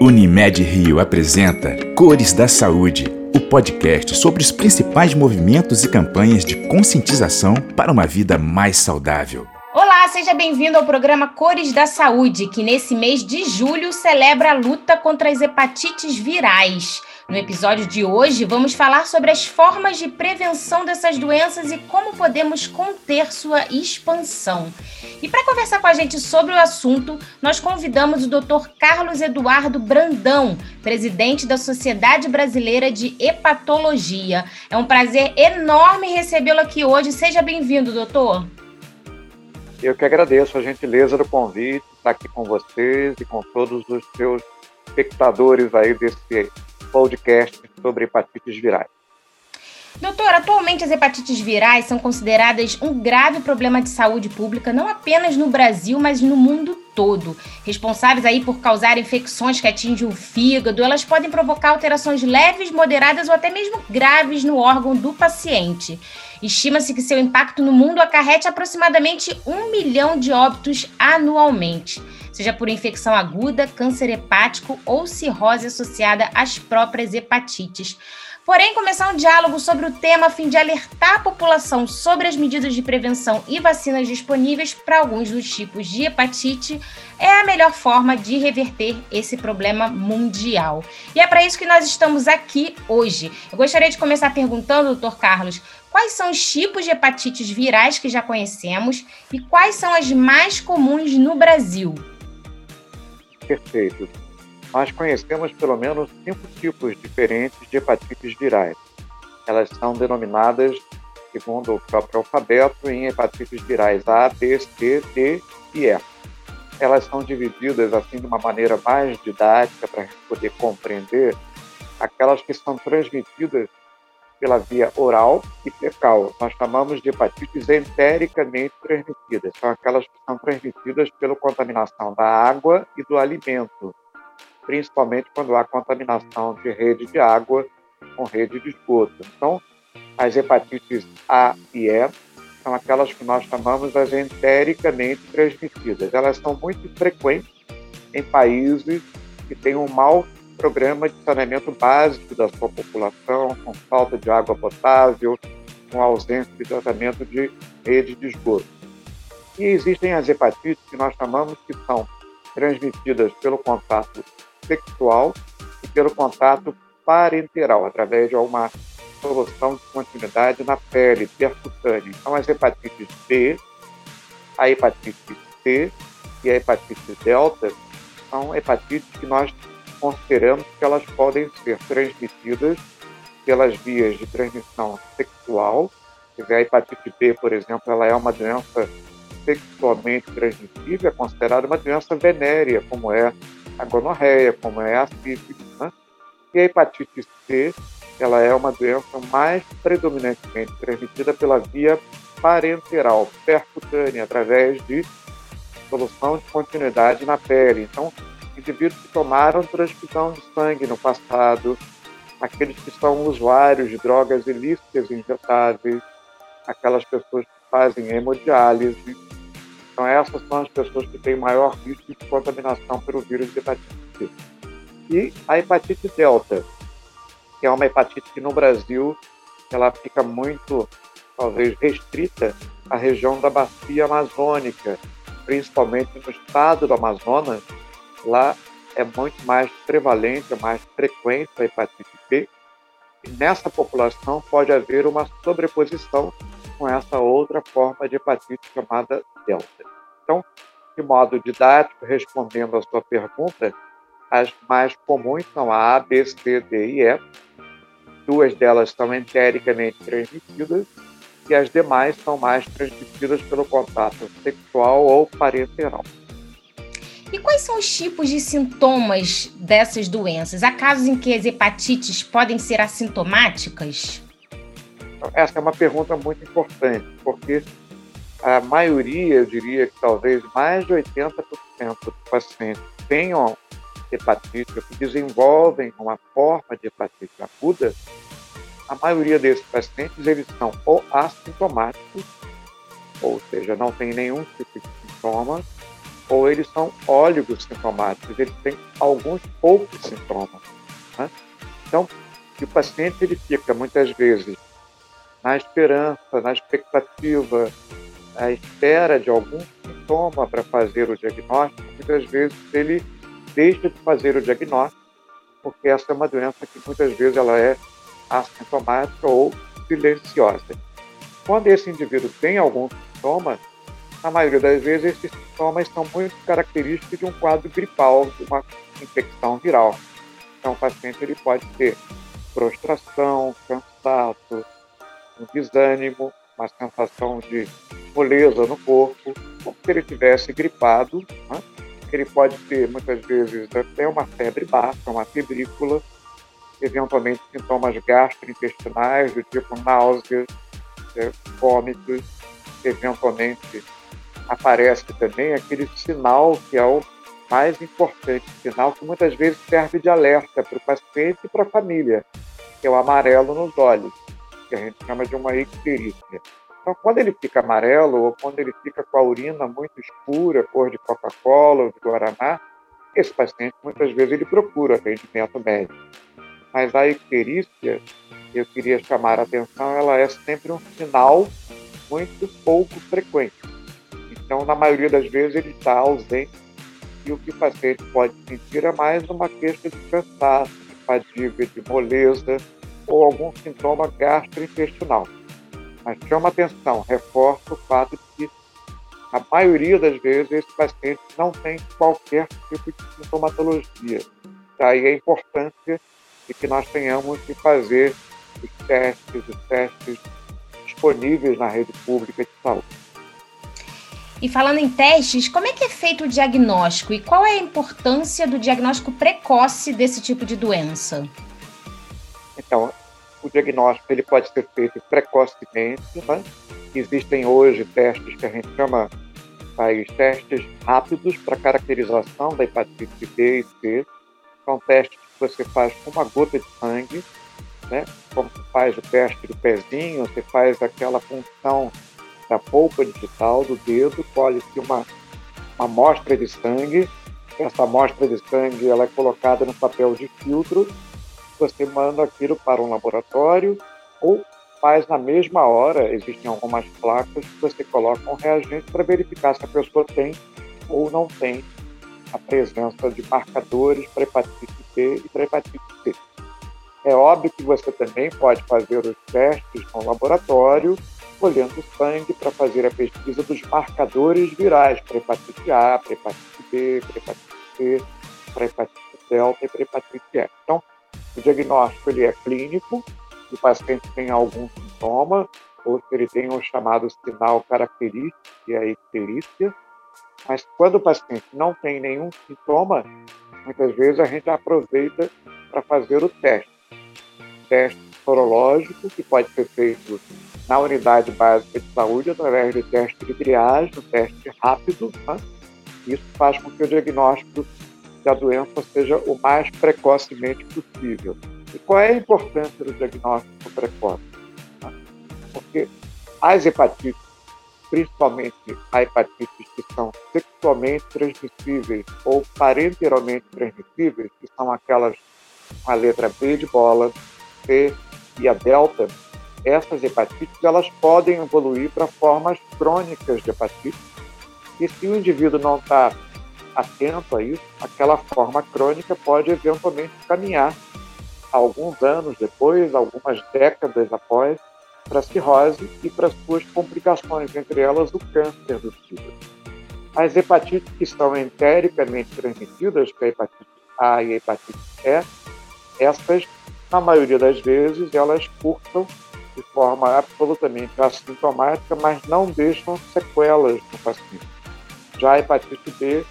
Unimed Rio apresenta Cores da Saúde, o podcast sobre os principais movimentos e campanhas de conscientização para uma vida mais saudável. Seja bem-vindo ao programa Cores da Saúde, que nesse mês de julho celebra a luta contra as hepatites virais. No episódio de hoje, vamos falar sobre as formas de prevenção dessas doenças e como podemos conter sua expansão. E para conversar com a gente sobre o assunto, nós convidamos o Dr. Carlos Eduardo Brandão, presidente da Sociedade Brasileira de Hepatologia. É um prazer enorme recebê-lo aqui hoje. Seja bem-vindo, doutor. Eu que agradeço a gentileza do convite, estar aqui com vocês e com todos os seus espectadores aí desse podcast sobre hepatites virais. Doutor, atualmente as hepatites virais são consideradas um grave problema de saúde pública, não apenas no Brasil, mas no mundo todo. Responsáveis aí por causar infecções que atingem o fígado, elas podem provocar alterações leves, moderadas ou até mesmo graves no órgão do paciente. Estima-se que seu impacto no mundo acarrete aproximadamente um milhão de óbitos anualmente seja por infecção aguda, câncer hepático ou cirrose associada às próprias hepatites. Porém, começar um diálogo sobre o tema a fim de alertar a população sobre as medidas de prevenção e vacinas disponíveis para alguns dos tipos de hepatite é a melhor forma de reverter esse problema mundial. E é para isso que nós estamos aqui hoje. Eu gostaria de começar perguntando, doutor Carlos, quais são os tipos de hepatites virais que já conhecemos e quais são as mais comuns no Brasil? Perfeito. Nós conhecemos pelo menos cinco tipos diferentes de hepatites virais. Elas são denominadas, segundo o próprio alfabeto, em hepatites virais A, B, C, D e E. Elas são divididas assim de uma maneira mais didática para poder compreender aquelas que são transmitidas pela via oral e fecal. Nós chamamos de hepatites entericamente transmitidas. São aquelas que são transmitidas pela contaminação da água e do alimento, principalmente quando há contaminação de rede de água com rede de esgoto. Então, as hepatites A e E são aquelas que nós chamamos as entericamente transmitidas. Elas são muito frequentes em países que têm um mau programa de saneamento básico da sua população, com falta de água potável, com ausência de tratamento de rede de esgoto. E existem as hepatites que nós chamamos que são transmitidas pelo contato sexual e pelo contato parenteral, através de uma solução de continuidade na pele percutânea. Então, as hepatites B, a hepatite C e a hepatite delta são hepatites que nós consideramos que elas podem ser transmitidas pelas vias de transmissão sexual. A hepatite B, por exemplo, ela é uma doença sexualmente transmissível, é considerada uma doença venérea, como é a gonorreia, como é a sífilis. Né? E a hepatite C, ela é uma doença mais predominantemente transmitida pela via parenteral, percutânea, através de solução de continuidade na pele. Então, indivíduos que tomaram transfusão de sangue no passado, aqueles que são usuários de drogas ilícitas injetáveis, aquelas pessoas que fazem hemodiálise. Então, essas são as pessoas que têm maior risco de contaminação pelo vírus de hepatite C. E a hepatite delta, que é uma hepatite que no Brasil ela fica muito, talvez, restrita à região da bacia amazônica, principalmente no estado do Amazonas, lá é muito mais prevalente, é mais frequente a hepatite B. E nessa população pode haver uma sobreposição com essa outra forma de hepatite chamada delta. Então, de modo didático, respondendo à sua pergunta, as mais comuns são a A, B, C, D e E. Duas delas são entericamente transmitidas e as demais são mais transmitidas pelo contato sexual ou parenteral. E quais são os tipos de sintomas dessas doenças? Há casos em que as hepatites podem ser assintomáticas? Essa é uma pergunta muito importante, porque a maioria, eu diria que talvez mais de 80% dos pacientes tenham hepatite, que desenvolvem uma forma de hepatite aguda, a maioria desses pacientes eles são ou assintomáticos, ou seja, não tem nenhum tipo de sintoma, ou eles são óligos sintomáticos, eles têm alguns poucos sintomas. Né? Então, o paciente ele fica muitas vezes na esperança, na expectativa, à espera de algum sintoma para fazer o diagnóstico, muitas vezes ele deixa de fazer o diagnóstico, porque essa é uma doença que muitas vezes ela é assintomática ou silenciosa. Quando esse indivíduo tem algum sintoma, na maioria das vezes esses sintomas são muito característicos de um quadro gripal, de uma infecção viral. Então o paciente ele pode ter prostração, cansaço, um desânimo, uma sensação de moleza no corpo, como se ele tivesse gripado. Né? Ele pode ter, muitas vezes, até uma febre baixa, uma febrícula, eventualmente sintomas gastrointestinais, do tipo náuseas, é, vômitos, eventualmente aparece também aquele sinal que é o mais importante, sinal que muitas vezes serve de alerta para o paciente e para a família, que é o amarelo nos olhos, que a gente chama de uma icterícia. Então, quando ele fica amarelo ou quando ele fica com a urina muito escura, cor de Coca-Cola ou de Guaraná, esse paciente muitas vezes ele procura atendimento médico. Mas a icterícia, eu queria chamar a atenção, ela é sempre um sinal muito pouco frequente. Então, na maioria das vezes, ele está ausente e o que o paciente pode sentir é mais uma queixa de cansaço, de fadiga, de moleza ou algum sintoma gastrointestinal. Mas chama atenção, reforça o fato de que a maioria das vezes esse paciente não tem qualquer tipo de sintomatologia. Daí a importância de que nós tenhamos que fazer os testes, os testes disponíveis na rede pública de saúde. E falando em testes, como é que é feito o diagnóstico e qual é a importância do diagnóstico precoce desse tipo de doença? Então, o diagnóstico ele pode ser feito precocemente. Né? Existem hoje testes que a gente chama aí, testes rápidos para caracterização da hepatite B e C. São testes que você faz com uma gota de sangue, né? como se faz o teste do pezinho, você faz aquela função da polpa digital do dedo, colhe-se uma, uma amostra de sangue. Essa amostra de sangue ela é colocada no papel de filtro. Você manda aquilo para um laboratório ou faz na mesma hora. Existem algumas placas que você coloca um reagente para verificar se a pessoa tem ou não tem a presença de marcadores para hepatite B e para hepatite C. É óbvio que você também pode fazer os testes no laboratório colhendo sangue para fazer a pesquisa dos marcadores virais para hepatite A, para hepatite B, para hepatite C, para hepatite delta e para hepatite E. Então, o diagnóstico ele é clínico, se o paciente tem algum sintoma, ou se ele tem um chamado sinal característico, que é a icterícia, mas quando o paciente não tem nenhum sintoma, muitas vezes a gente aproveita para fazer o teste. teste sorológico, que pode ser feito na unidade básica de saúde através de teste de triagem, um teste rápido. Né? Isso faz com que o diagnóstico da doença seja o mais precocemente possível. E qual é a importância do diagnóstico precoce? Porque as hepatites, principalmente as hepatites que são sexualmente transmissíveis ou parenteralmente transmissíveis, que são aquelas com a letra B de bola, C e a delta, essas hepatites elas podem evoluir para formas crônicas de hepatite. E se o indivíduo não está atento a isso, aquela forma crônica pode eventualmente caminhar alguns anos depois, algumas décadas após, para a cirrose e para suas complicações, entre elas o câncer do fígado. As hepatites que são entericamente transmitidas, que é a hepatite A e a hepatite E, essas, na maioria das vezes, elas curtam de forma absolutamente assintomática, mas não deixam sequelas no paciente. Já a hepatite B,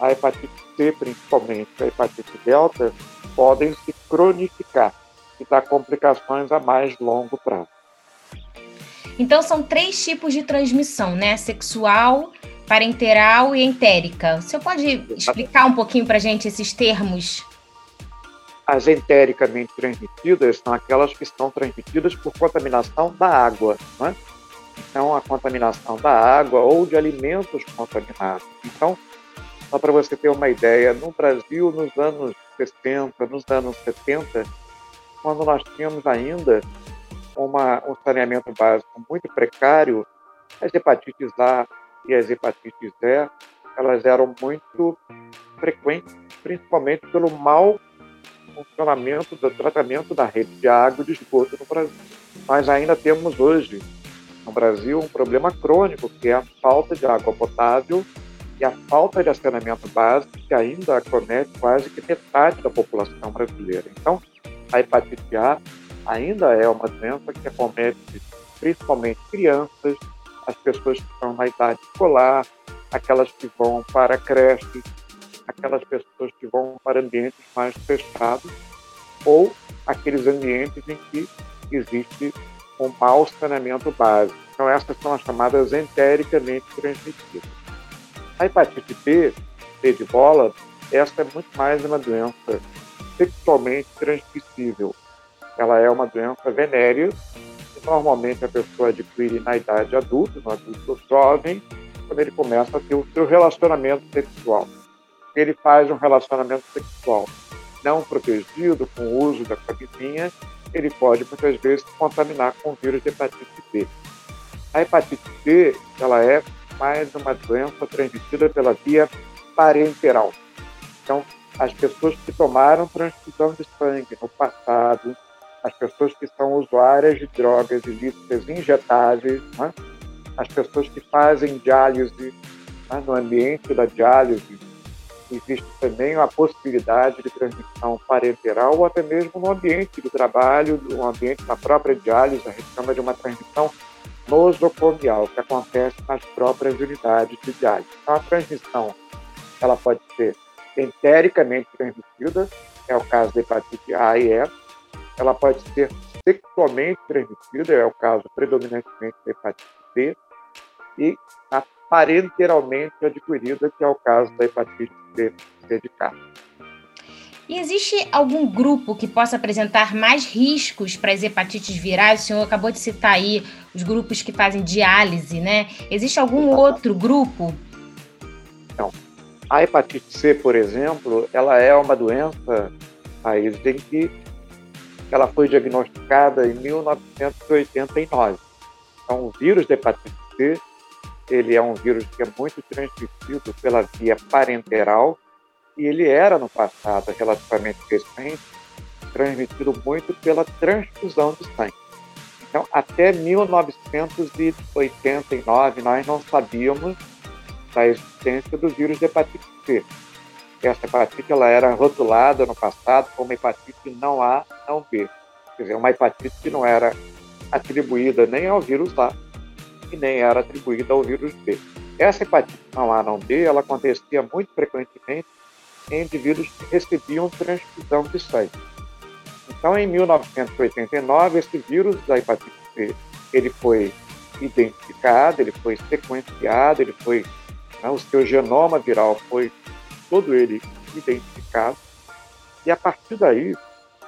a hepatite C, principalmente, a hepatite delta, podem se cronificar e dar complicações a mais longo prazo. Então, são três tipos de transmissão, né? Sexual, parenteral e entérica. Você pode explicar um pouquinho para gente esses termos? As entericamente transmitidas são aquelas que estão transmitidas por contaminação da água, né? Então, a contaminação da água ou de alimentos contaminados. Então, Só para você ter uma ideia, no Brasil, nos anos 60, nos anos 70, quando nós tínhamos ainda uma, um saneamento básico muito precário, as hepatites A e as hepatites E, elas eram muito frequentes, principalmente pelo mau funcionamento do tratamento da rede de água e de esgoto no Brasil. Nós ainda temos hoje, no Brasil, um problema crônico, que é a falta de água potável e a falta de saneamento básico, que ainda acomete quase que metade da população brasileira. Então, a hepatite A ainda é uma doença que acomete principalmente crianças, as pessoas que estão na idade escolar, aquelas que vão para creches, aquelas pessoas que vão para ambientes mais fechados ou aqueles ambientes em que existe um mau saneamento básico. Então, essas são as chamadas entericamente transmitidas. A hepatite B, B de bola, essa é muito mais uma doença sexualmente transmissível. Ela é uma doença venérea que normalmente a pessoa adquire na idade adulta, no adulto jovem, quando ele começa a ter o seu relacionamento sexual. Ele faz um relacionamento sexual não protegido, com o uso da camisinha, ele pode muitas vezes contaminar com o vírus de hepatite B. A hepatite B, ela é mais uma doença transmitida pela via parenteral. Então, as pessoas que tomaram transfusão de sangue no passado, as pessoas que são usuárias de drogas ilícitas injetáveis, né? as pessoas que fazem diálise né? no ambiente da diálise, existe também a possibilidade de transmissão parenteral ou até mesmo no ambiente do trabalho, no ambiente da própria diálise, a gente chama de uma transmissão nosocomial, que acontece nas próprias unidades de diálise. Então, a transmissão ela pode ser entericamente transmitida, é o caso da hepatite A e E, ela pode ser sexualmente transmitida, é o caso predominantemente da hepatite B, e a parenteralmente adquirida, que é o caso da hepatite B, C de K. E existe algum grupo que possa apresentar mais riscos para as hepatites virais? O senhor acabou de citar aí os grupos que fazem diálise, né? Existe algum outro grupo? Não. A hepatite C, por exemplo, ela é uma doença, Thaís, em que ela foi diagnosticada em 1989. Então, o vírus da hepatite C, ele é um vírus que é muito transmitido pela via parenteral e ele era, no passado, relativamente recente, transmitido muito pela transfusão de sangue. Então, até 1989, nós não sabíamos da existência do vírus de hepatite C. Essa hepatite ela era rotulada no passado como hepatite não A, não B. Quer dizer, uma hepatite que não era atribuída nem ao vírus A e nem era atribuída ao vírus B. Essa hepatite não A, não B, ela acontecia muito frequentemente em indivíduos que recebiam transfusão de sangue. Então, em 1989, esse vírus da hepatite C, ele foi identificado, ele foi sequenciado, ele foi, né, o seu genoma viral foi todo ele identificado, e a partir daí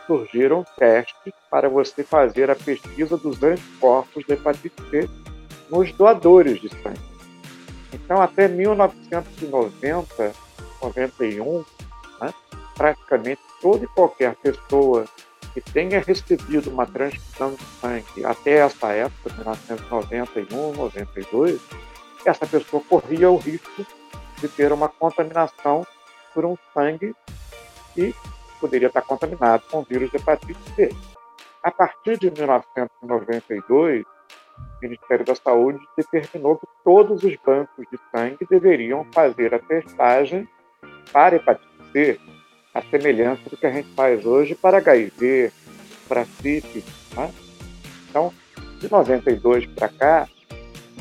surgiram testes para você fazer a pesquisa dos anticorpos da hepatite C nos doadores de sangue. Então, até 1990, 91, né, praticamente toda e qualquer pessoa que tenha recebido uma transfusão de sangue até essa época, 1991, 92, essa pessoa corria o risco de ter uma contaminação por um sangue que poderia estar contaminado com o vírus de hepatite C. A partir de 1992, o Ministério da Saúde determinou que todos os bancos de sangue deveriam fazer a testagem para hepatite C, a semelhança do que a gente faz hoje para HIV, para sífilis. Né? Então, de 92 para cá,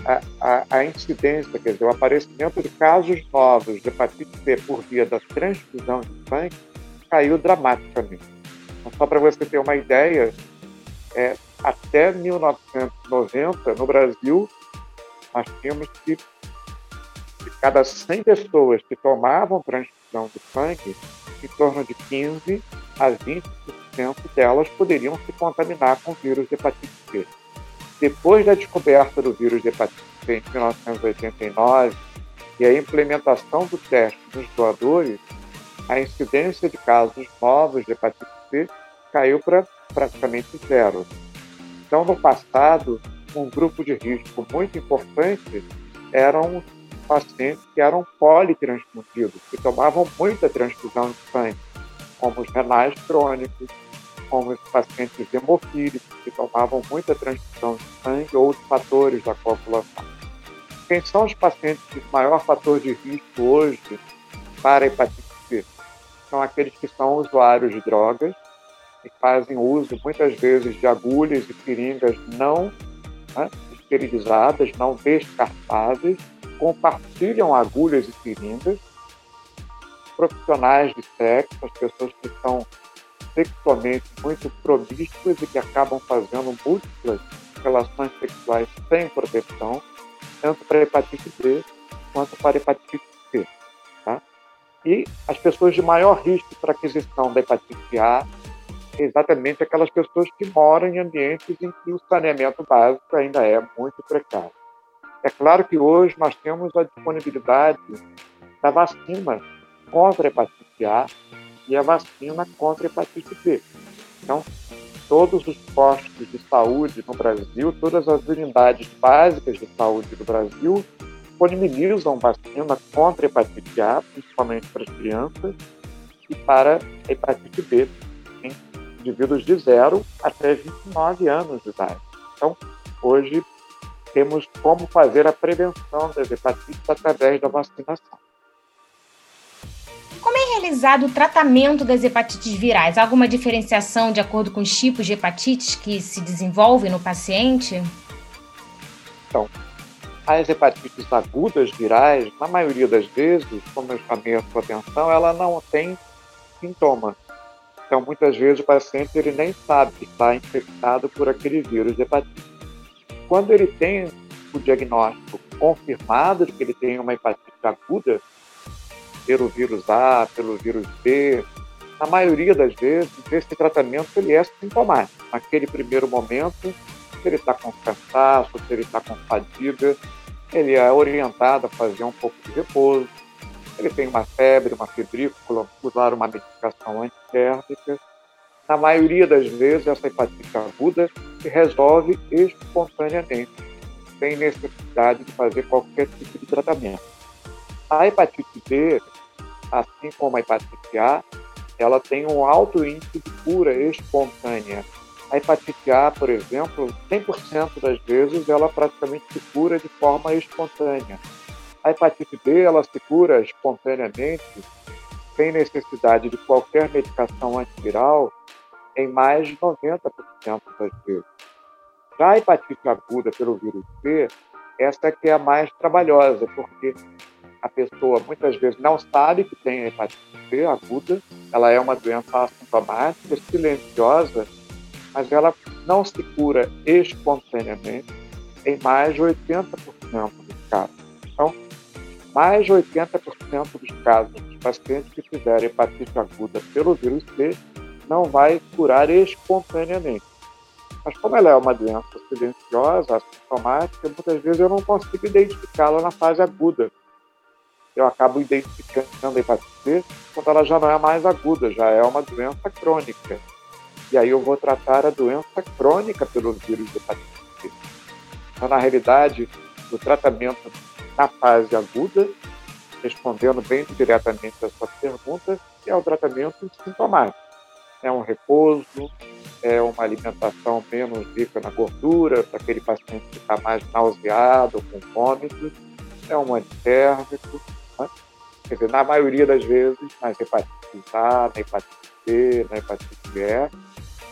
a, a, a, incidência, quer dizer, o aparecimento de casos novos de hepatite C por via da transfusão de sangue caiu dramaticamente. Então, só para você ter uma ideia, é, até 1990, no Brasil, nós tínhamos que, cada 100 pessoas que tomavam transfusão de sangue, em torno de 15 a 20% delas poderiam se contaminar com o vírus de hepatite C. Depois da descoberta do vírus de hepatite C em 1989, e a implementação do teste nos doadores, a incidência de casos novos de hepatite C caiu para praticamente zero. Então, no passado, um grupo de risco muito importante eram pacientes que eram politransfundidos, que tomavam muita transfusão de sangue, como os renais crônicos, como os pacientes hemofílicos, que tomavam muita transfusão de sangue ou outros fatores da coagulação. Quem são os pacientes de maior fator de risco hoje para hepatite C? São aqueles que são usuários de drogas e fazem uso muitas vezes de agulhas e seringas não né, esterilizadas, não descartáveis, compartilham agulhas e seringas, profissionais de sexo, as pessoas que são sexualmente muito promíscuas e que acabam fazendo múltiplas relações sexuais sem proteção, tanto para hepatite B quanto para hepatite C. Tá? E as pessoas de maior risco para aquisição da hepatite A exatamente aquelas pessoas que moram em ambientes em que o saneamento básico ainda é muito precário. É claro que hoje nós temos a disponibilidade da vacina contra a hepatite A e a vacina contra a hepatite B. Então, todos os postos de saúde no Brasil, todas as unidades básicas de saúde do Brasil disponibilizam vacina contra a hepatite A, principalmente para as crianças, e para a hepatite B, indivíduos de 0 até 29 anos de idade. Então, hoje temos como fazer a prevenção das hepatites através da vacinação. Como é realizado o tratamento das hepatites virais? Há alguma diferenciação de acordo com os tipos de hepatites que se desenvolvem no paciente? Então, as hepatites agudas virais, na maioria das vezes, como eu chamei a sua atenção, ela não tem sintoma. Então, muitas vezes o paciente ele nem sabe que está infectado por aquele vírus de hepatite. Quando ele tem o diagnóstico confirmado de que ele tem uma hepatite aguda, pelo vírus A, pelo vírus B, na maioria das vezes, esse tratamento ele é sintomático. Naquele primeiro momento, se ele está com cansaço, se ele está com fadiga, ele é orientado a fazer um pouco de repouso, ele tem uma febre, uma febrícula, usar uma medicação antitérmica. Na maioria das vezes, essa hepatite aguda se resolve espontaneamente, sem necessidade de fazer qualquer tipo de tratamento. A hepatite B, assim como a hepatite A, ela tem um alto índice de cura espontânea. A hepatite A, por exemplo, 100% das vezes ela praticamente se cura de forma espontânea. A hepatite B ela se cura espontaneamente, sem necessidade de qualquer medicação antiviral, em mais de 90% das vezes. Já a hepatite aguda pelo vírus C, essa é que é a mais trabalhosa, porque a pessoa muitas vezes não sabe que tem hepatite C aguda, ela é uma doença assintomática, silenciosa, mas ela não se cura espontaneamente em mais de 80% dos casos. Então, mais de 80% dos casos de pacientes que tiverem hepatite aguda pelo vírus C não vai curar espontaneamente. Mas como ela é uma doença silenciosa, assintomática, muitas vezes eu não consigo identificá-la na fase aguda. Eu acabo identificando a hepatite C quando ela já não é mais aguda, já é uma doença crônica. E aí eu vou tratar a doença crônica pelo vírus de hepatite C. Então, na realidade, o tratamento na fase aguda, respondendo bem diretamente a sua pergunta, é o tratamento sintomático. É um repouso, é uma alimentação menos rica na gordura, para aquele paciente que está mais nauseado, com vômitos, é um antitérmico. Né? Quer dizer, na maioria das vezes, nas hepatites A, na hepatite B, na hepatite E,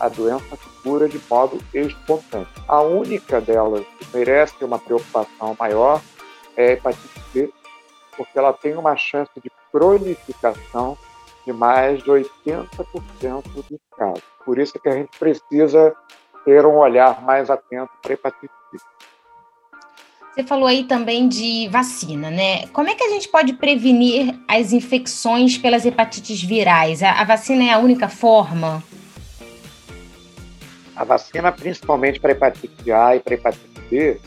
a doença se cura de modo espontâneo. A única delas que merece uma preocupação maior é a hepatite C, porque ela tem uma chance de cronificação de mais de 80% dos casos. Por isso que a gente precisa ter um olhar mais atento para a hepatite C. Você falou aí também de vacina, né? Como é que a gente pode prevenir as infecções pelas hepatites virais? A, a vacina é a única forma? A vacina, principalmente para hepatite A e para hepatite B,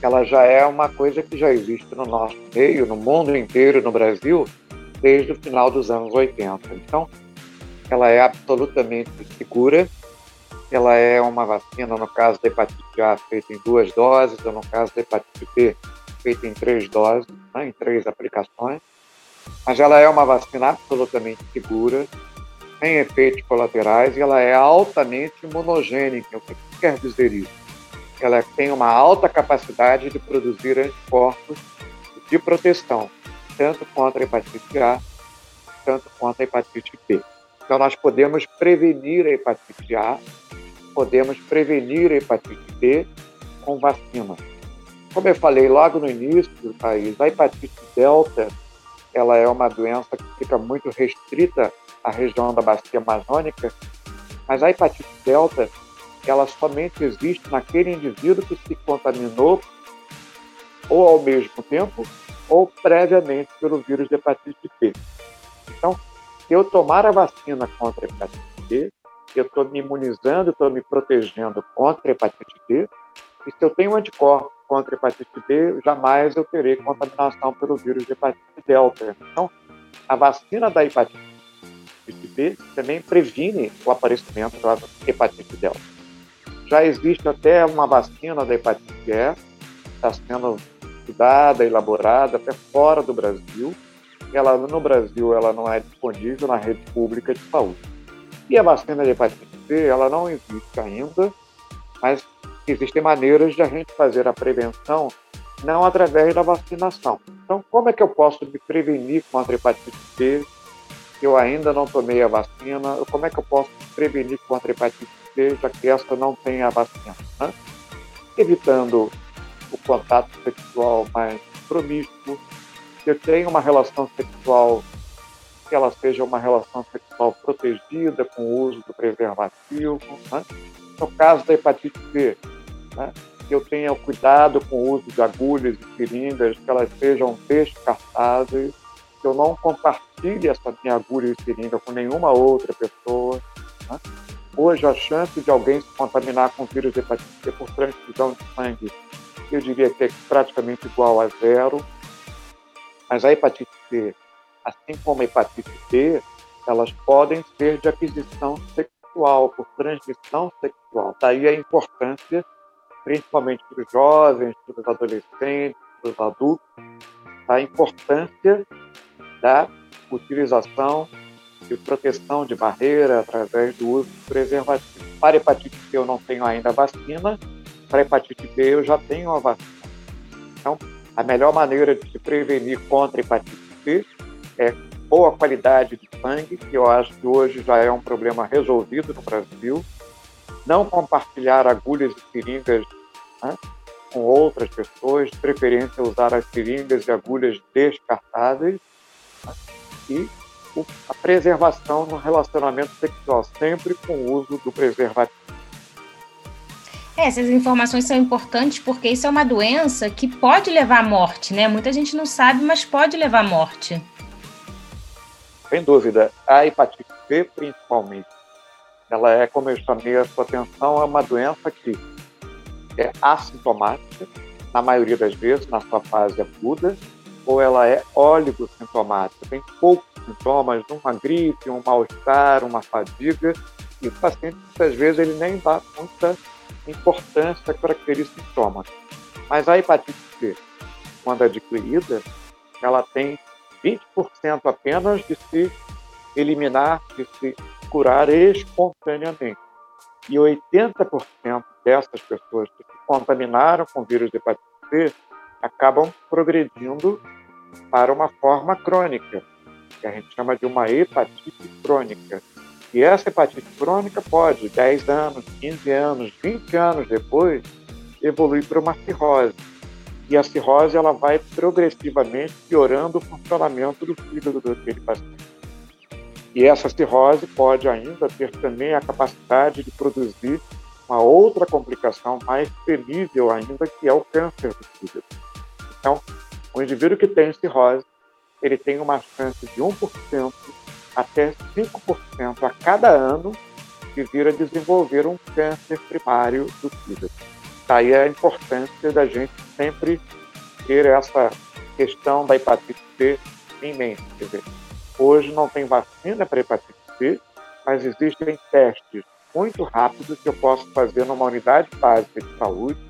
ela já é uma coisa que já existe no nosso meio, no mundo inteiro, no Brasil, desde o final dos anos 80. Então, ela é absolutamente segura. Ela é uma vacina, no caso da hepatite A, feita em duas doses, ou no caso da hepatite B, feita em três doses, né, em três aplicações. Mas ela é uma vacina absolutamente segura, sem efeitos colaterais, e ela é altamente imunogênica. O que quer dizer isso? Ela tem uma alta capacidade de produzir anticorpos de proteção, tanto contra a hepatite A, tanto contra a hepatite B. Então, nós podemos prevenir a hepatite A, podemos prevenir a hepatite B com vacina. Como eu falei logo no início, Thaís, a hepatite delta ela é uma doença que fica muito restrita à região da bacia amazônica, mas a hepatite delta ela somente existe naquele indivíduo que se contaminou ou ao mesmo tempo ou previamente pelo vírus de hepatite B. Então, se eu tomar a vacina contra a hepatite B, eu estou me imunizando, estou me protegendo contra a hepatite B, e se eu tenho anticorpo contra a hepatite B, jamais eu terei contaminação pelo vírus de hepatite delta. Então, a vacina da hepatite B também previne o aparecimento da hepatite delta. Já existe até uma vacina da hepatite E, está sendo estudada, elaborada até fora do Brasil. Ela no Brasil ela não é disponível na rede pública de saúde. E a vacina de hepatite B ela não existe ainda, mas existem maneiras de a gente fazer a prevenção não através da vacinação. Então, como é que eu posso me prevenir contra a hepatite se eu ainda não tomei a vacina? Como é que eu posso me prevenir contra a hepatite Já que essa não tem a vacina? Né? Evitando o contato sexual mais promíscuo, que tenha uma relação sexual que ela seja uma relação sexual protegida com o uso do preservativo. Né? No caso da hepatite B, né? que eu tenha cuidado com o uso de agulhas e seringas, que elas sejam descartáveis, que eu não compartilhe essa minha agulha e seringa com nenhuma outra pessoa. Né? Hoje, a chance de alguém se contaminar com vírus hepatite C por transfusão de sangue, eu diria que é praticamente igual a zero. Mas a hepatite C, assim como a hepatite B, elas podem ser de aquisição sexual, por transmissão sexual. Daí a importância principalmente para os jovens, para os adolescentes, para os adultos, a importância da utilização de proteção de barreira através do uso de preservativo. Para hepatite C eu não tenho ainda vacina, para hepatite B eu já tenho a vacina. Então, a melhor maneira de se prevenir contra hepatite C é boa qualidade de sangue, que eu acho que hoje já é um problema resolvido no Brasil, não compartilhar agulhas e seringas né, com outras pessoas, de preferência usar as seringas e agulhas descartáveis né, e a preservação no relacionamento sexual, sempre com o uso do preservativo. É, essas informações são importantes porque isso é uma doença que pode levar à morte, né? Muita gente não sabe, mas pode levar à morte. Sem dúvida. A hepatite B, principalmente, ela é, como eu chamei a sua atenção, é uma doença que é assintomática, na maioria das vezes, na sua fase aguda, ou ela é oligosintomática, tem poucos sintomas, uma gripe, um mal-estar, uma fadiga, e o paciente, muitas vezes, ele nem dá muita importância para aqueles sintomas. Mas a hepatite C, quando adquirida, ela tem 20% apenas de se eliminar, de se curar espontaneamente. E 80% dessas pessoas que se contaminaram com vírus de hepatite C acabam progredindo para uma forma crônica, que a gente chama de uma hepatite crônica. E essa hepatite crônica pode, 10 anos, 15 anos, 20 anos depois, evoluir para uma cirrose. E a cirrose ela vai progressivamente piorando o funcionamento do fígado daquele paciente. E essa cirrose pode ainda ter também a capacidade de produzir uma outra complicação mais temível ainda, que é o câncer do fígado. Então, o indivíduo que tem cirrose, ele tem uma chance de 1% até 5% a cada ano de vir a desenvolver um câncer primário do fígado. daí a importância da gente sempre ter essa questão da hepatite C em mente. Dizer, hoje não tem vacina para hepatite C, mas existem testes muito rápidos que eu posso fazer numa unidade básica de saúde.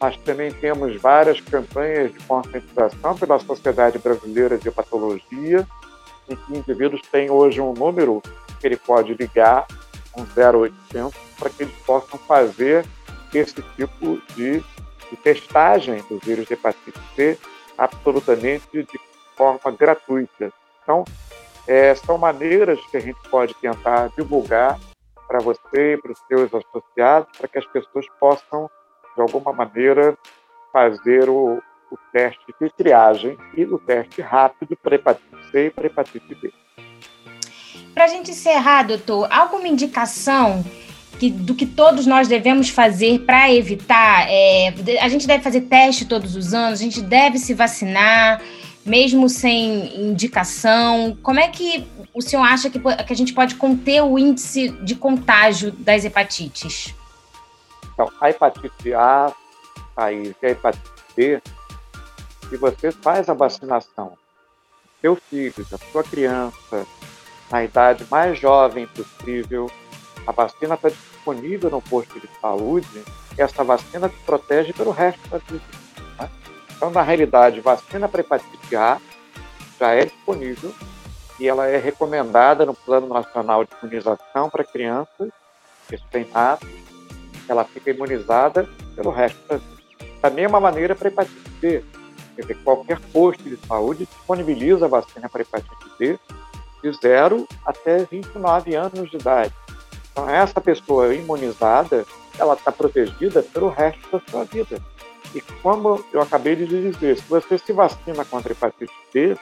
Nós também temos várias campanhas de conscientização pela Sociedade Brasileira de Hepatologia, em que indivíduos têm hoje um número que ele pode ligar, um 0800, para que eles possam fazer esse tipo de, de testagem do vírus de hepatite C absolutamente de forma gratuita. Então, é, são maneiras que a gente pode tentar divulgar para você para os seus associados, para que as pessoas possam, de alguma maneira, fazer o, o teste de triagem e o teste rápido para hepatite C e para hepatite B. Para a gente encerrar, doutor, alguma indicação que, do que todos nós devemos fazer para evitar? É, a gente deve fazer teste todos os anos, a gente deve se vacinar, mesmo sem indicação. Como é que o senhor acha que, que a gente pode conter o índice de contágio das hepatites? Então, a hepatite A, a e a hepatite B, se você faz a vacinação seu filho, da sua criança, na idade mais jovem possível, a vacina está disponível no posto de saúde, essa vacina te protege pelo resto da vida. Né? Então, na realidade, vacina para hepatite A já é disponível e ela é recomendada no Plano Nacional de Imunização para crianças recém-nascidas. Ela fica imunizada pelo resto da vida. Da mesma maneira para hepatite B. Quer dizer, qualquer posto de saúde disponibiliza a vacina para hepatite B de 0 até 29 anos de idade. Então, essa pessoa imunizada, ela está protegida pelo resto da sua vida. E como eu acabei de dizer, se você se vacina contra hepatite B,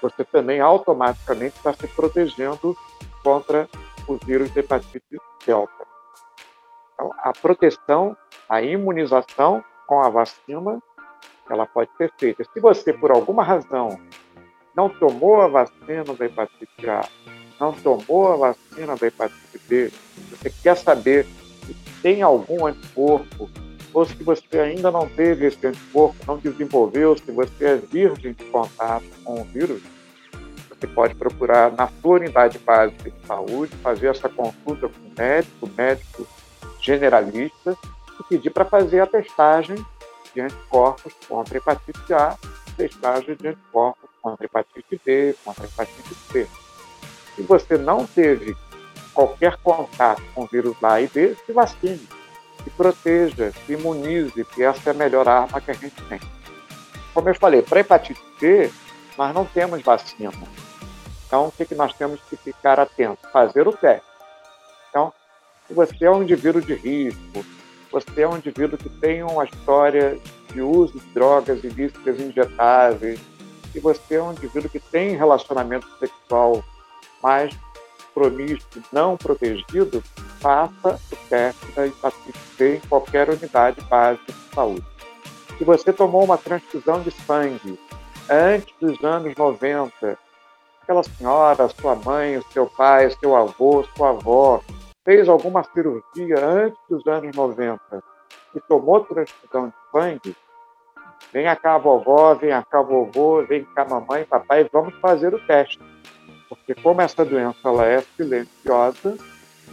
você também automaticamente está se protegendo contra o vírus de hepatite delta. Então, a proteção, a imunização com a vacina, ela pode ser feita. Se você, por alguma razão, não tomou a vacina da hepatite A, não tomou a vacina da hepatite B, você quer saber se tem algum anticorpo, ou se você ainda não teve esse anticorpo, não desenvolveu, se você é virgem de contato com o vírus, você pode procurar na sua unidade básica de saúde, fazer essa consulta com o médico, médico generalista, e pedir para fazer a testagem de anticorpos contra hepatite A, testagem de anticorpos contra hepatite B, contra hepatite C. Se você não teve qualquer contato com vírus A e B, se vacine, se proteja, se imunize, que essa é a melhor arma que a gente tem. Como eu falei, para hepatite C, nós não temos vacina. Então, o que, que nós temos que ficar atentos? Fazer o teste. Se você é um indivíduo de risco, você é um indivíduo que tem uma história de uso de drogas ilícitas injetáveis, se você é um indivíduo que tem relacionamento sexual mais promíscuo, não protegido, faça o teste da hepatite C em qualquer unidade básica de saúde. Se você tomou uma transfusão de sangue antes dos anos 90, aquela senhora, sua mãe, seu pai, seu avô, sua avó, fez alguma cirurgia antes dos anos 90 e tomou transfusão de sangue, vem cá vovó, vem cá vovô, vem cá mamãe, papai, vamos fazer o teste. Porque como essa doença ela é silenciosa,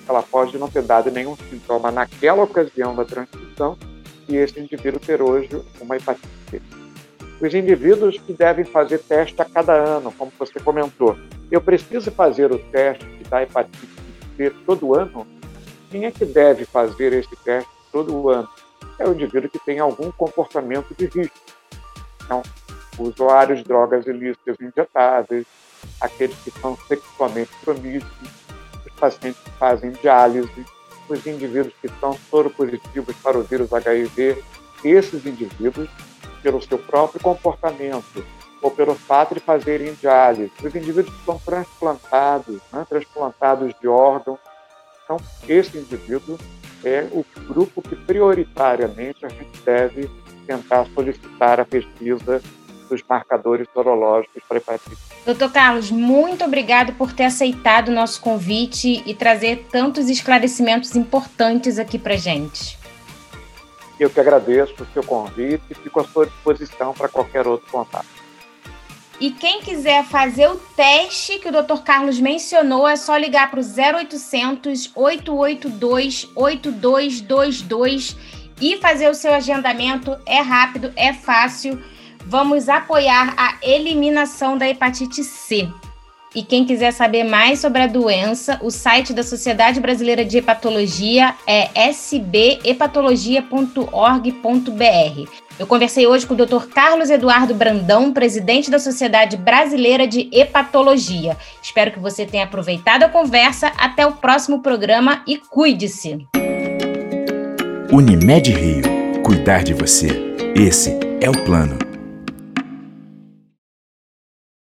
ela pode não ter dado nenhum sintoma naquela ocasião da transfusão e esse indivíduo ter hoje uma hepatite C. Os indivíduos que devem fazer teste a cada ano, como você comentou, eu preciso fazer o teste da hepatite C todo ano? Quem é que deve fazer esse teste todo ano? É o indivíduo que tem algum comportamento de risco. Então, usuários de drogas ilícitas injetáveis, aqueles que são sexualmente promíscuos, os pacientes que fazem diálise, os indivíduos que são soropositivos para o vírus HIV, esses indivíduos, pelo seu próprio comportamento ou pelo fato de fazerem diálise, os indivíduos que são transplantados, né, transplantados de órgão, então esse indivíduo é o grupo que prioritariamente a gente deve tentar solicitar a pesquisa dos marcadores sorológicos para hepatite. Doutor Carlos, muito obrigado por ter aceitado o nosso convite e trazer tantos esclarecimentos importantes aqui para gente. Eu que agradeço o seu convite e fico à sua disposição para qualquer outro contato. E quem quiser fazer o teste que o Dr. Carlos mencionou, é só ligar para o 0800 882 8222 e fazer o seu agendamento. É rápido, é fácil. Vamos apoiar a eliminação da hepatite C. E quem quiser saber mais sobre a doença, o site da Sociedade Brasileira de Hepatologia é sbhepatologia.org.br. Eu conversei hoje com o Dr. Carlos Eduardo Brandão, presidente da Sociedade Brasileira de Hepatologia. Espero que você tenha aproveitado a conversa. Até o próximo programa e cuide-se. Unimed Rio. Cuidar de você. Esse é o plano.